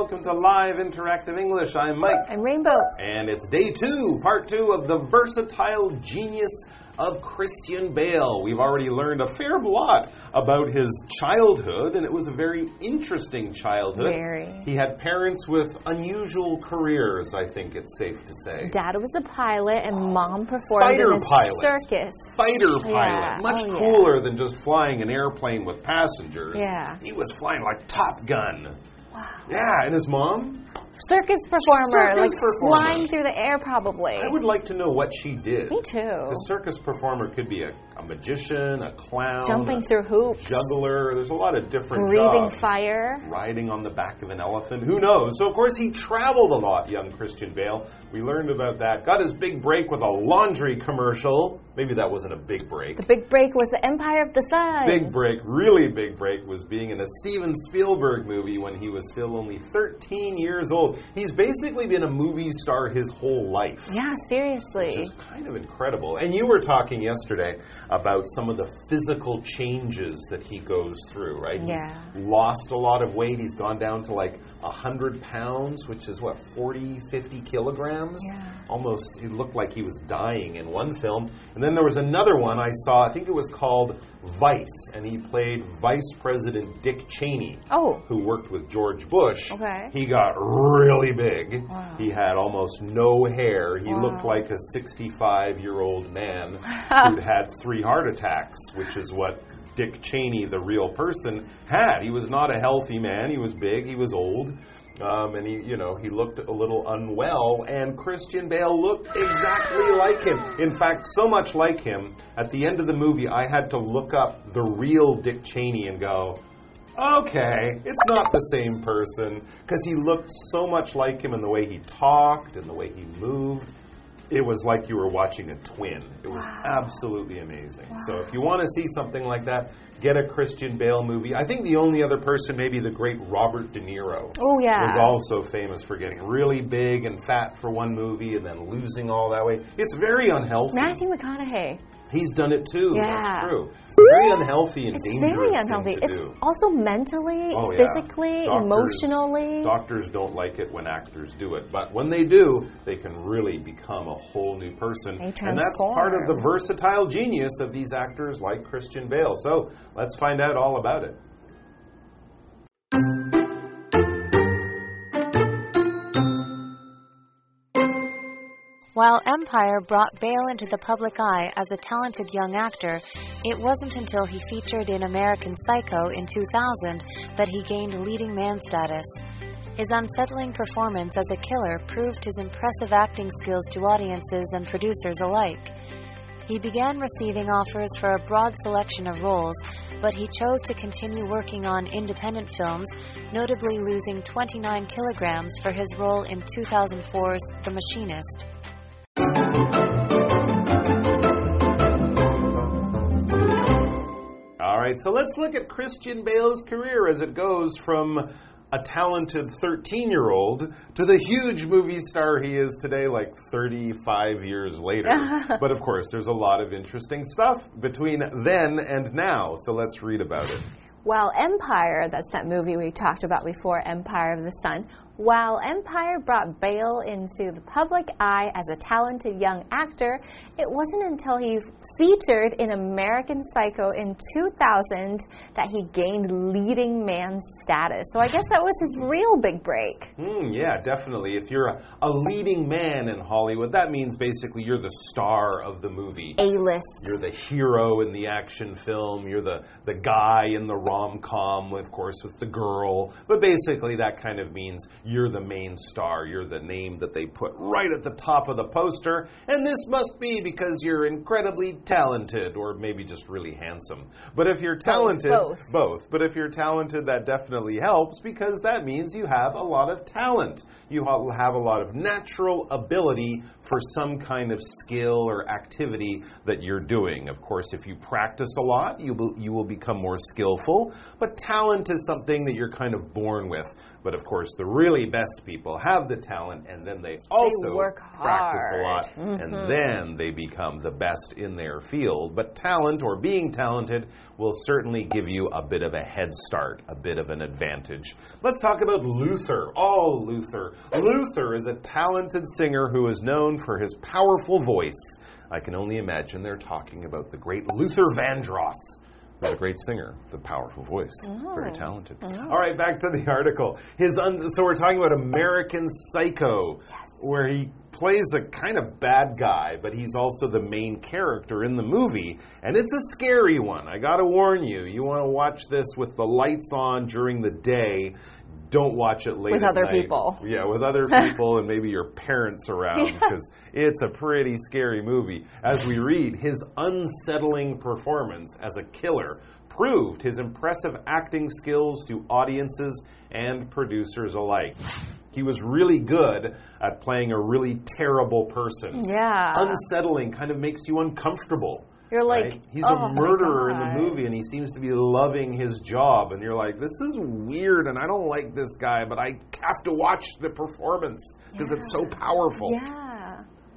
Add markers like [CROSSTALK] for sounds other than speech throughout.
Welcome to Live Interactive English. I'm Mike. I'm Rainbow. And it's day two, part two of the versatile genius of Christian Bale. We've already learned a fair lot about his childhood, and it was a very interesting childhood. Very. He had parents with unusual careers, I think it's safe to say. Dad was a pilot, and mom performed Fighter in a pilot. circus. Fighter pilot, Yeah. much Oh, yeah. cooler than just flying an airplane with passengers. Yeah. He was flying like Top Gun. Wow. Yeah, and his mom? Circus performer, Circus like performer. flying through the air, probably. I would like to know what she did. Me too. A circus performer could be a, a magician, a clown, Jumping a through hoops, juggler. There's a lot of different breathing jobs. fire. Riding on the back of an elephant. Who knows? So, of course, he traveled a lot, young Christian Bale. We learned about that. Got his big break with a laundry commercial. Maybe that wasn't a big break. The big break was the Empire of the Sun. Big break, really big break, was being in a Steven Spielberg movie when he was still only 13 years old. He's basically been a movie star his whole life. Yeah, seriously. Which is kind of incredible. And you were talking yesterday about some of the physical changes that he goes through, right? Yeah. He's lost a lot of weight. He's gone down to like 100 pounds, which is what, 40, 50 kilograms? Yeah. Almost, it looked like he was dying in one film. And then there was another one I saw, I think it was called Vice, and he played Vice President Dick Cheney Oh. who worked with George Bush. Okay. He got really big. Wow. He had almost no hair. He Wow. looked like a 65 year old man [LAUGHS] who'd had three heart attacks, which is what Dick Cheney, the real person, had. He was not a healthy man. He was big. He was old. Um, and he, you know, he looked a little unwell, and Christian Bale looked exactly like him. In fact, so much like him, at the end of the movie, I had to look up the real Dick Cheney and go, okay, it's not the same person because he looked so much like him in the way he talked and the way he moved. It was like you were watching a twin. It was absolutely amazing. So if you want to see something like that, get a Christian Bale movie. I think the only other person, maybe the great Robert De Niro, Oh, yeah. was also famous for getting really big and fat for one movie and then losing all that weight. It's very unhealthy. Matthew McConaughey. He's done it too. Yeah. That's true. It's very unhealthy and It's dangerous very unhealthy. It's do. also mentally, Oh, yeah. physically, Doctors- emotionally. Doctors don't like it when actors do it, but when they do, they can really become a whole new person. They and that's part of the versatile genius of these actors like Christian Bale. So let's find out all about it. While Empire brought Bale into the public eye as a talented young actor, it wasn't until he featured in American Psycho in 2000 that he gained leading man status. His unsettling performance as a killer proved his impressive acting skills to audiences and producers alike. He began receiving offers for a broad selection of roles, but he chose to continue working on independent films, notably losing 29 kilograms for his role in 2004's The Machinist. Right, so let's look at Christian Bale's career as it goes from a talented 13 year old to the huge movie star he is today, like 35 years later. [LAUGHS] but of course, there's a lot of interesting stuff between then and now, so let's read about it. Well, Empire, that's that movie we talked about before, Empire of the Sun, while Empire brought Bale into the public eye as a talented young actor, it wasn't until he featured in American Psycho in 2000 that he gained leading man status. So I guess that was his real big break. Hmm, yeah, definitely. If you're a, a leading man in Hollywood, that means basically you're the star of the movie. A list. You're the hero in the action film. You're the, the guy in the rom com, of course, with the girl. But basically, that kind of means you're the main star. You're the name that they put right at the top of the poster. And this must be because you're incredibly talented or maybe just really handsome. But if you're talented, both. both. But if you're talented, that definitely helps because that means you have a lot of talent. You have a lot of natural ability for some kind of skill or activity that you're doing. Of course, if you practice a lot, you will, you will become more skillful. But talent is something that you're kind of born with. But of course, the really best people have the talent and then they also work practice a lot. Mm-hmm. and then they become the best in their field. But talent or being talented will certainly give you a bit of a head start, a bit of an advantage. Let's talk about Luther. Oh, Luther. Luther is a talented singer who is known for his powerful voice. I can only imagine they're talking about the great Luther Vandross. Who's a great singer, the powerful voice, very oh. talented. Oh. All right, back to the article. His un- so we're talking about American Psycho, where he plays a kind of bad guy, but he's also the main character in the movie, and it's a scary one. I got to warn you. You want to watch this with the lights on during the day. Don't watch it late With other night. people. [LAUGHS] Yeah, with other [LAUGHS] people and maybe your parents around because it's a pretty scary movie. As we read, his unsettling performance as a killer proved his impressive acting skills to audiences and producers alike. He was really good at playing a really terrible person. Yeah. Unsettling kind of makes you uncomfortable. You're like, right? he's "Oh a murderer in the movie and he seems to be loving his job and you're like this is weird and i don't like this guy but i have to watch the performance because it's so powerful Yeah.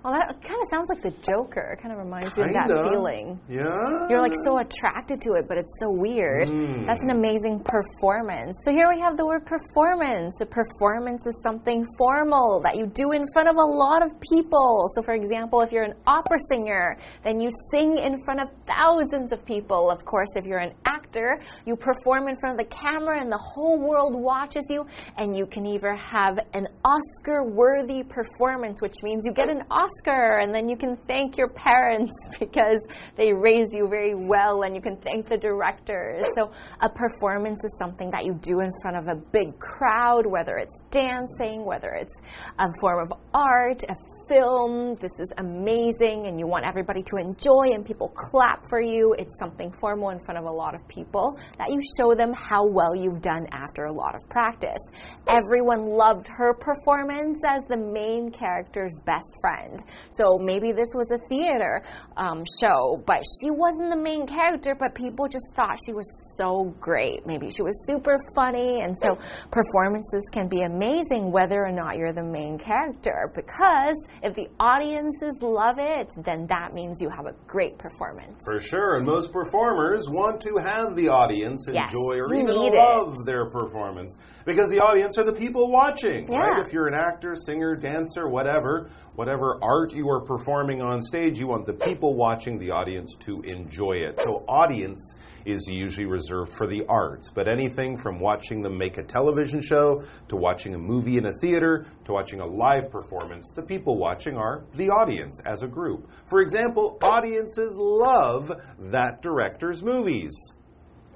Well, that kind of sounds like the Joker. It kind of reminds you of that feeling. yeah You're like so attracted to it, but it's so weird. Mm. That's an amazing performance. So here we have the word performance. A performance is something formal that you do in front of a lot of people. So, for example, if you're an opera singer, then you sing in front of thousands of people. Of course, if you're an actor, you perform in front of the camera and the whole world watches you, and you can either have an Oscar worthy performance, which means you get an Oscar, and then you can thank your parents [LAUGHS] because they raise you very well, and you can thank the directors. So, a performance is something that you do in front of a big crowd, whether it's dancing, whether it's a form of art, a film. This is amazing, and you want everybody to enjoy, and people clap for you. It's something formal in front of a lot of people that you show them how well you've done after a lot of practice. Everyone loved her performance as the main character's best friend. So maybe this was a theater um, show, but she wasn't the main character, but people just thought she was so great. Maybe she was super funny, and so performances can be amazing whether or not you're the main character because if the audiences love it, then that means you have a great performance. for sure and most performers want to have the audience Yes, enjoy or even need it. love their performance because the audience are the people watching right if you're an actor singer dancer whatever whatever art you are performing on stage you want the people watching the audience to enjoy it. So audience is usually reserved for the arts but anything from watching them make a television show to watching a movie in a theater to watching a live performance the people watching are the audience as a group. For example audiences love that director's movies.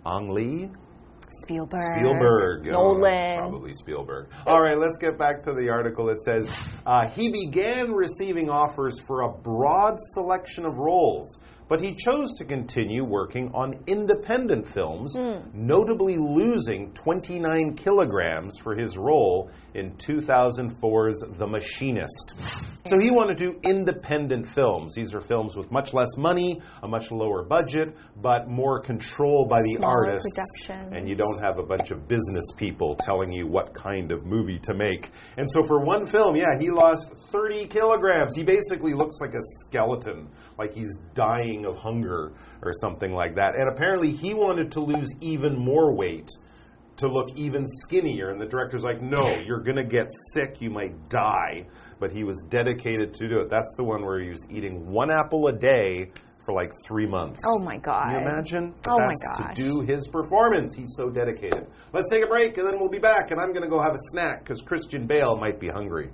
Ang Lee, Spielberg. Spielberg. Oh, Nolan. probably Spielberg. All right, let's get back to the article. It says uh, he began receiving offers for a broad selection of roles, but he chose to continue working on independent films, Hmm. notably losing 29 kilograms for his role in 2004's The Machinist. So he wanted to do independent films. These are films with much less money, a much lower budget, but more control by the Smaller artists. And you don't have a bunch of business people telling you what kind of movie to make. And so for one film, yeah, he lost 30 kilograms. He basically looks like a skeleton, like he's dying of hunger or something like that. And apparently he wanted to lose even more weight to look even skinnier. And the director's like, no, you're going to get sick. You might die. But he was dedicated to do it. That's the one where he was eating one apple a day for like three months. Oh my God. Can you imagine? But Oh my gosh. To do his performance. He's so dedicated. Let's take a break and then we'll be back. And I'm going to go have a snack because Christian Bale might be hungry.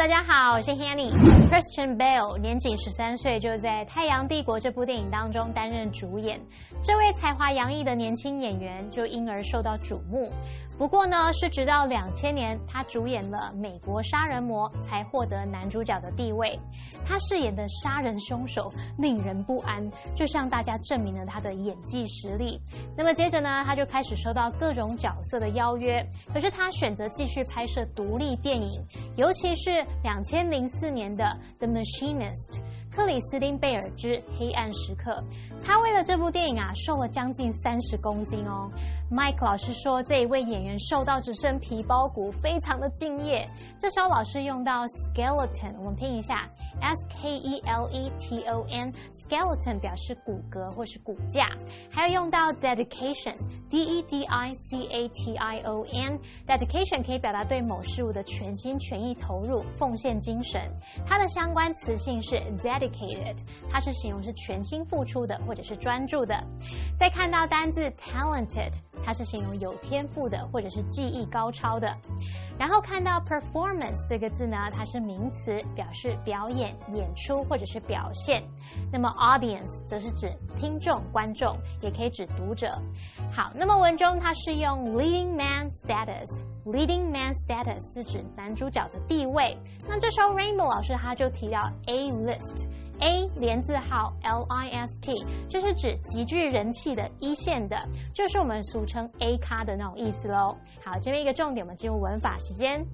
大家好，我是 Hanny。Christian Bale 年仅十三岁就在《太阳帝国》这部电影当中担任主演，这位才华洋溢的年轻演员就因而受到瞩目。不过呢，是直到两千年他主演了《美国杀人魔》才获得男主角的地位。他饰演的杀人凶手令人不安，就向大家证明了他的演技实力。那么接着呢，他就开始收到各种角色的邀约，可是他选择继续拍摄独立电影，尤其是两千零四年的《The Machinist》克里斯汀贝尔之黑暗时刻。他为了这部电影啊，瘦了将近三十公斤哦。Mike 老师说，这一位演员瘦到只剩皮包骨，非常的敬业。这时候老师用到 skeleton，我们拼一下 s k e l e t o n，skeleton 表示骨骼或是骨架。还有用到 dedication，d e d i c a t i o n，dedication 可以表达对某事物的全心全意投入、奉献精神。它的相关词性是 dedicated，它是形容是全心付出的或者是专注的。再看到单字 talented。它是形容有天赋的，或者是技艺高超的。然后看到 performance 这个字呢，它是名词，表示表演、演出或者是表现。那么 audience 则是指听众、观众，也可以指读者。好，那么文中它是用 leading man status Leading man status 是指男主角的地位。那这时候 Rainbow 老师他就提到 A list。A 连字号 L I S T，这是指极具人气的一线的，就是我们俗称 A 咖的那种意思喽。好，这边一个重点，我们进入文法时间。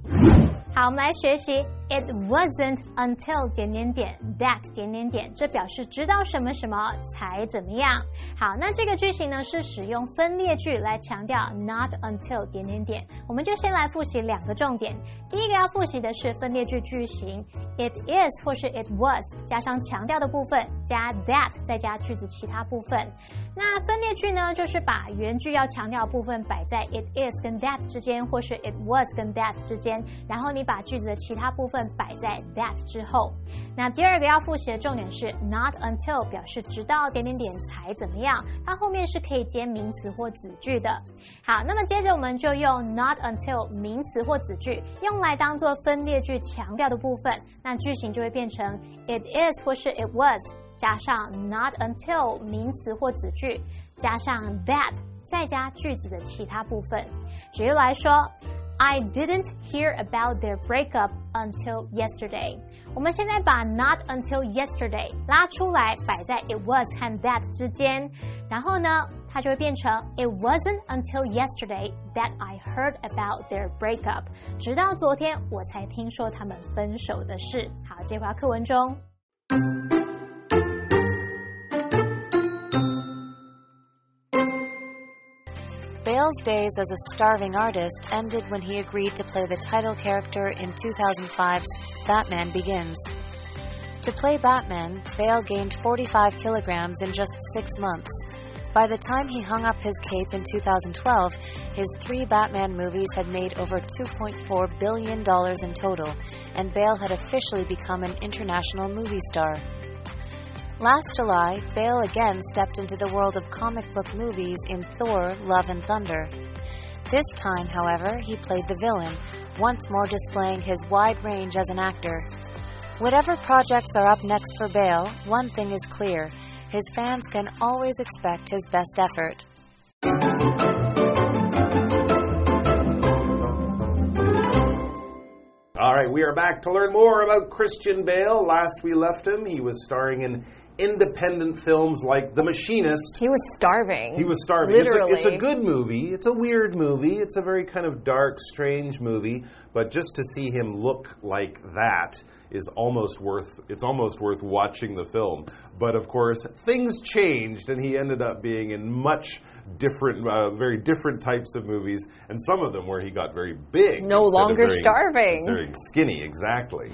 好，我们来学习。It wasn't until 点点点 that 点点点，这表示直到什么什么才怎么样。好，那这个句型呢是使用分列句来强调 not until 点点点。我们就先来复习两个重点。第一个要复习的是分列句句型，it is 或是 it was 加上强调的部分，加 that 再加句子其他部分。那分列句呢，就是把原句要强调的部分摆在 it is 跟 that 之间，或是 it was 跟 that 之间，然后你把句子的其他部分摆在 that 之后。那第二个要复习的重点是 not until 表示直到点点点才怎么样，它后面是可以接名词或子句的。好，那么接着我们就用 not until 名词或子句用来当做分列句强调的部分，那句型就会变成 it is 或是 it was。加上 not until 名词或子句，加上 that，再加句子的其他部分。举例来说 ，I didn't hear about their breakup until yesterday。我们现在把 not until yesterday 拉出来，摆在 it was 和 that 之间，然后呢，它就会变成 It wasn't until yesterday that I heard about their breakup。直到昨天我才听说他们分手的事。好，接回到课文中。 Bale's days as a starving artist ended when he agreed to play the title character in 2005's Batman Begins. To play Batman, Bale gained 45 kilograms in just six months. By the time he hung up his cape in 2012, his three Batman movies had made over $2.4 billion in total, and Bale had officially become an international movie star. Last July, Bale again stepped into the world of comic book movies in Thor Love and Thunder. This time, however, he played the villain, once more displaying his wide range as an actor. Whatever projects are up next for Bale, one thing is clear his fans can always expect his best effort. All right, we are back to learn more about Christian Bale. Last we left him, he was starring in independent films like The Machinist. He was starving. He was starving. Literally. It's a, it's a good movie. It's a weird movie. It's a very kind of dark, strange movie. But just to see him look like that is almost worth it's almost worth watching the film. But of course, things changed, and he ended up being in much different, uh, very different types of movies, and some of them where he got very big. No longer very, starving. Very skinny, exactly.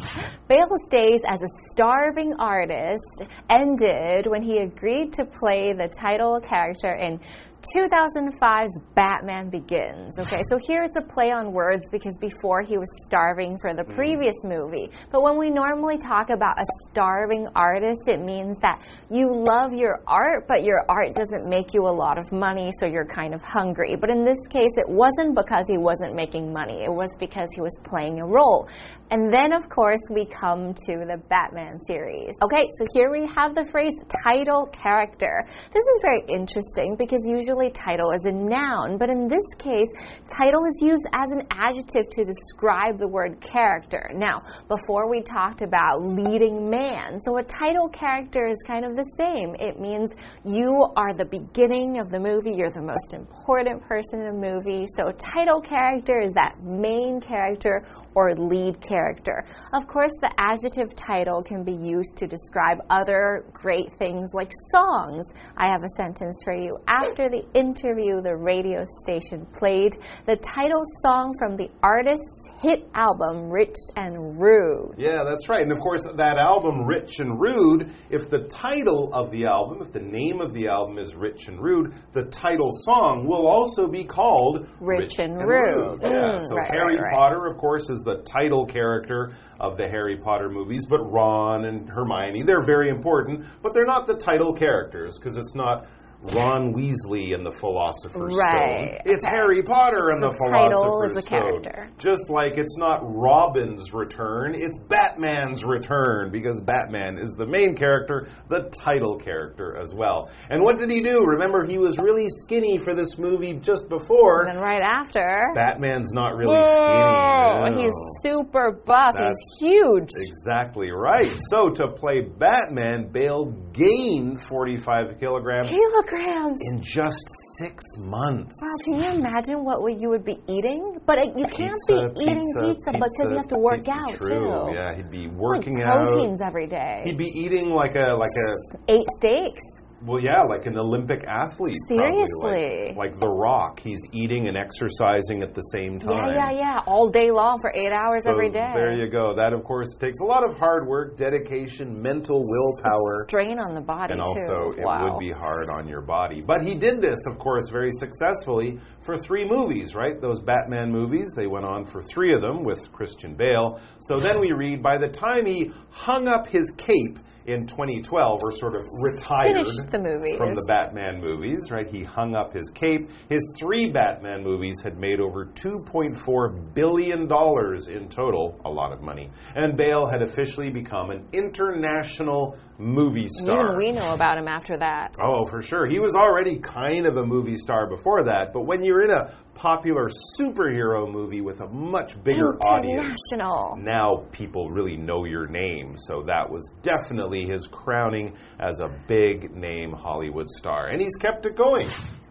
Bale's days as a starving artist ended when he agreed to play the title character in 2005's Batman Begins. Okay, so here it's a play on words because before he was starving for the mm. previous movie. But when we normally talk about a starving artist, it means that you love your art, but your art doesn't make you a lot of money, so you're kind of hungry. But in this case, it wasn't because he wasn't making money, it was because he was playing a role. And then, of course, we come to the Batman series. Okay, so here we have the phrase title character. This is very interesting because usually usually title is a noun, but in this case, title is used as an adjective to describe the word character. Now, before we talked about leading man, so a title character is kind of the same. It means you are the beginning of the movie, you're the most important person in the movie. So, title character is that main character or lead character. Of course, the adjective title can be used to describe other great things like songs. I have a sentence for you. After the interview, the radio station played the title song from the artist's hit album, Rich and Rude. Yeah, that's right. And of course, that album, Rich and Rude, if the title of the album, if the name of the album is Rich and Rude, the title song will also be called Rich, and, Rude. Yeah, Mm, so right, Harry right, right. Potter, of course, is the title character of the Harry Potter movies, but Ron and Hermione, they're very important, but they're not the title characters because it's not. Ron Weasley and the Philosopher's Right, Stone. It's okay. Harry Potter and So the the title Philosopher's is the Stone. character. Just like it's not Robin's return, it's Batman's return because Batman is the main character, the title character as well. And what did he do? Remember, he was really skinny for this movie just before. And then right after, Batman's not really Whoa, skinny. no. he's super buff. That's he's huge. Exactly right. So to play Batman, Bale gained 45 kilograms Kilograms. in just six months. Wow, can you imagine what you would be eating? But you can't Pizza, be eating pizza, because you have to work pizza, out true. too. Yeah, he'd be Like working out. proteins every day. He'd be eating like a like a Eight steaks. Well, yeah, like an Olympic athlete. Seriously? like, like The Rock. He's eating and exercising at the same time. Yeah, yeah, yeah. All day long for eight hours So every day. There you go. That, of course, takes a lot of hard work, dedication, mental willpower. Strain on the body and too. also it would be hard on your body. But he did this, of course, very successfully for three movies, right? Those Batman movies, they went on for three of them with Christian Bale. So then we read by the time he hung up his cape in 2012, or sort of retired the from the Batman movies, right? He hung up his cape. His three Batman movies had made over $2.4 billion in total, a lot of money. And Bale had officially become an international movie star. Even we know about him after that. Oh, for sure. He was already kind of a movie star before that, but when you're in a popular superhero movie with a much bigger audience, now people really know your name. So that was definitely his crowning as a big name Hollywood star. And he's kept it going.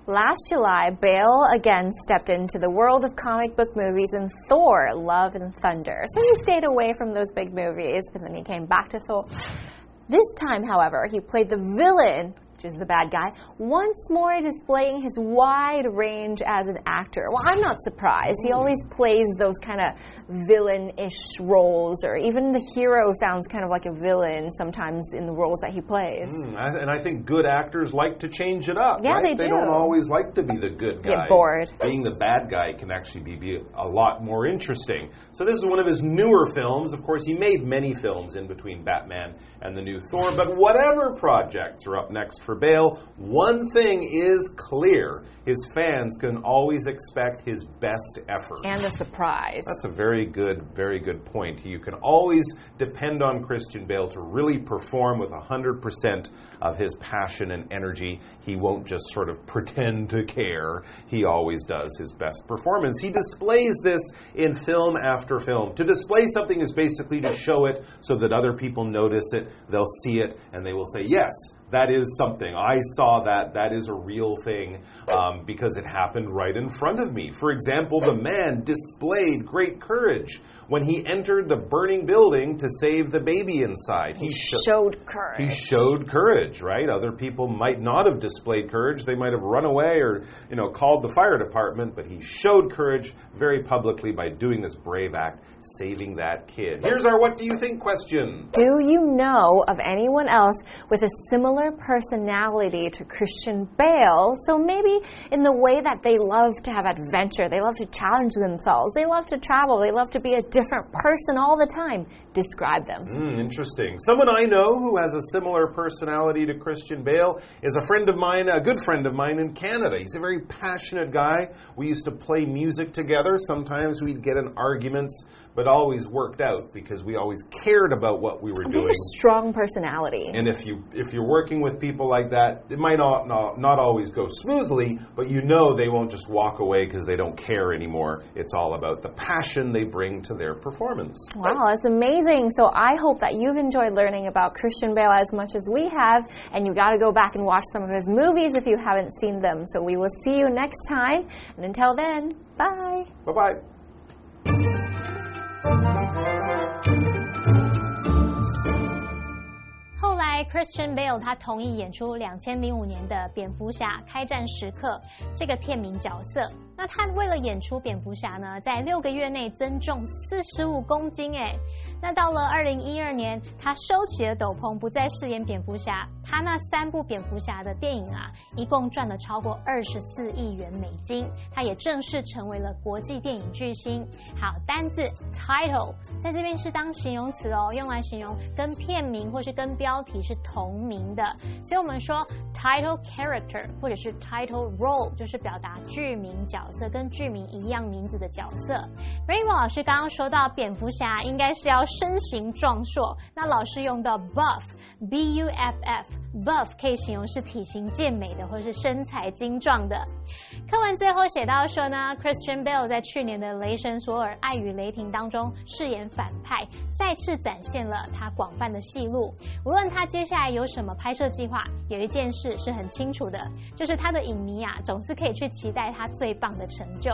Last July, Bale again stepped into the world of comic book movies in Thor, Love and Thunder. So he stayed away from those big movies, but then he came back to Thor. This time, however, he played the villain, which is the bad guy, once more displaying his wide range as an actor. Well, I'm not surprised. He always plays those kind of villain ish roles, or even the hero sounds kind of like a villain sometimes in the roles that he plays. Mm, And I think good actors like to change it up. Yeah, right? they They do. don't always like to be the good guy. Get bored. Being the bad guy can actually be, be a lot more interesting. So this is one of his newer films. Of course, he made many films in between Batman and the new Thor. But whatever projects are up next for Bale, one thing is clear: his fans can always expect his best effort. And a surprise. That's a very good, very good point. You can always depend on Christian Bale to really perform with 100% of his passion and energy. He won't just sort of [LAUGHS] pretend to care. He always does his best performance. He displays this in film after film. To display something is basically to show it so that other people notice it, they'll see it, and they will say, yes, that is something. I saw that. That is a real thing um, because it happened right in front of me. For example, the man displayed great courage when he entered the burning building to save the baby inside. He, sho- showed courage. he showed courage, right? Other people might not have displayed courage. They might have run away or, you know, called the fire department, but he showed courage very publicly by doing this brave act, saving that kid. Here's our what do you think question. Do you know of anyone else with a similar personality to Christian Bale? So maybe in the way that they love to have adventure, they love to challenge themselves, they love to travel, they love to be a different person all the time. Describe them. Hmm, interesting. Someone I know who has a similar personality to Christian Bale is a friend of mine, a good friend of mine in Canada. He's a very passionate guy. We used to play music together. Sometimes we'd get in arguments, but always worked out because we always cared about what we were doing. strong personality. And if you if you're working with people like that, it might not not, not always go smoothly, but you know they won't just walk away because they don't care anymore. It's all about the passion they bring to their performance. Wow, that's amazing So I hope that you've enjoyed learning about Christian Bale as much as we have, and you got to go back and watch some of his movies if you haven't seen them. So we will see you next time, and until then, bye. Bye bye. Christian Bale 他同意演出两千零五年的蝙蝠侠开战时刻这个片名角色。 那他为了演出蝙蝠侠呢，在六个月内增重四十五公斤哎。那到了二零一二年，他收起了斗篷，不再饰演蝙蝠侠。他那三部蝙蝠侠的电影啊，一共赚了超过二十四亿元美金。他也正式成为了国际电影巨星。好，单字 title 在这边是当形容词哦，用来形容跟片名或是跟标题是同名的。所以我们说 title character 或者是 title role 就是表达剧名角。色跟剧名一样名字的角色，Rainbow 老师刚刚说到蝙蝠侠应该是要身形壮硕，那老师用到 B U F F buff 可以形容是体型健美的或者是身材精壮的。课文最后写到说呢，Christian Bale 在去年的《雷神索尔：爱与雷霆》当中饰演反派，再次展现了他广泛的戏路。无论他接下来有什么拍摄计划，有一件事是很清楚的，就是他的影迷啊总是可以去期待他最棒的成就。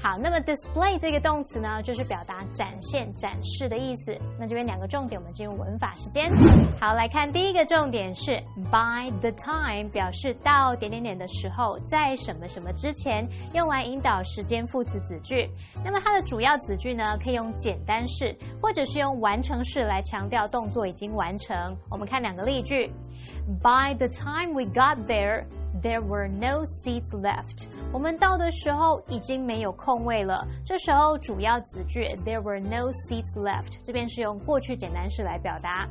好，那么 display 这个动词呢，就是表达展现、展示的意思。那这边两个重点，我们进入文法时间。好，来看第一个重点是 by the time，表示到点点点的时候，在什么什么。之前用来引导时间副词子句，那么它的主要子句呢，可以用简单式或者是用完成式来强调动作已经完成。我们看两个例句：By the time we got there, there were no seats left。我们到的时候已经没有空位了。这时候主要子句 there were no seats left，这边是用过去简单式来表达。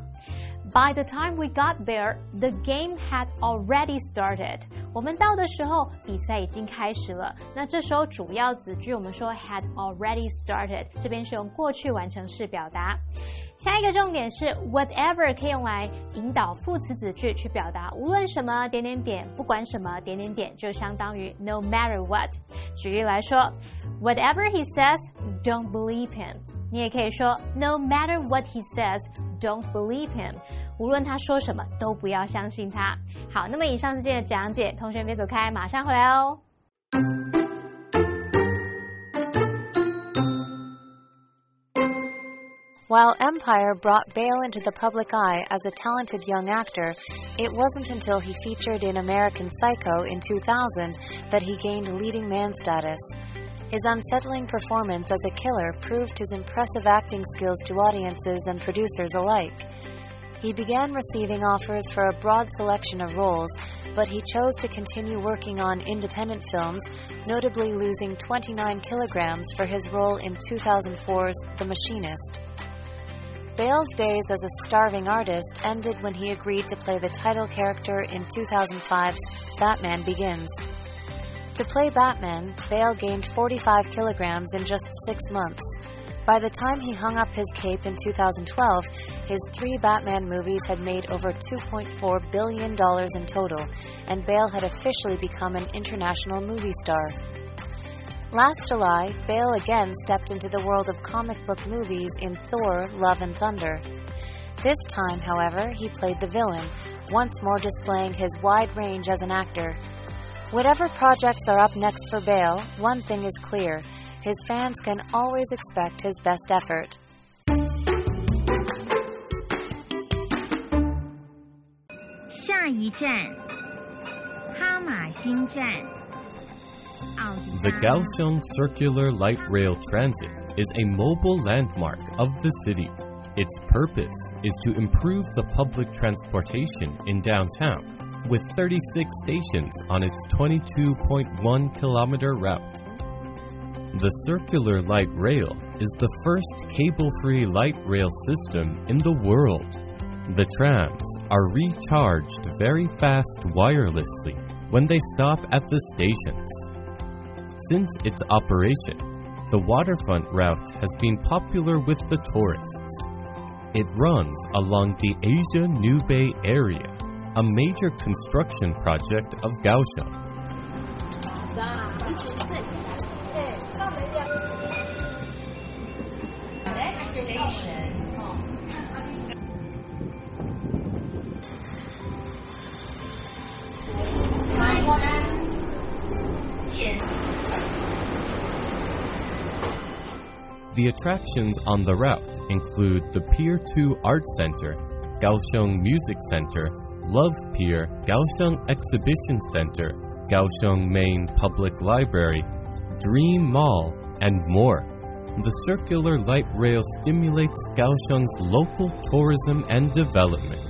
By the time we got there, the game had already started. 我们到的时候，比赛已经开始了。那这时候主要子句我们说 had already started，这边是用过去完成式表达。下一个重点是 whatever 可以用来引导副词子句去表达无论什么点点点，不管什么点点点，就相当于 no matter what。举例来说，whatever he says, don't believe him。你也可以说 no matter what he says, don't believe him。 无论他说什么，都不要相信他。好，那么以上是今天的讲解，同学别走开，马上回来哦。While Empire brought Bale into the public eye as a talented young actor, it wasn't until he featured in American Psycho in 2000 that he gained leading man status. His unsettling performance as a killer proved his impressive acting skills to audiences and producers alike. He began receiving offers for a broad selection of roles, but he chose to continue working on independent films, notably losing 29 kilograms for his role in 2004's The Machinist. Bale's days as a starving artist ended when he agreed to play the title character in 2005's Batman Begins. To play Batman, Bale gained 45 kilograms in just six months. By the time he hung up his cape in 2012, his three Batman movies had made over $2.4 billion in total, and Bale had officially become an international movie star. Last July, Bale again stepped into the world of comic book movies in Thor Love and Thunder. This time, however, he played the villain, once more displaying his wide range as an actor. Whatever projects are up next for Bale, one thing is clear his fans can always expect his best effort. The Kaohsiung Circular Light Rail Transit is a mobile landmark of the city. Its purpose is to improve the public transportation in downtown, with 36 stations on its 22.1 kilometer route. The circular light rail is the first cable free light rail system in the world. The trams are recharged very fast wirelessly when they stop at the stations. Since its operation, the waterfront route has been popular with the tourists. It runs along the Asia New Bay area, a major construction project of Kaohsiung. The attractions on the route include the Pier 2 Art Center, Kaohsiung Music Center, Love Pier, Kaohsiung Exhibition Center, Kaohsiung Main Public Library, Dream Mall, and more. The circular light rail stimulates Kaohsiung's local tourism and development.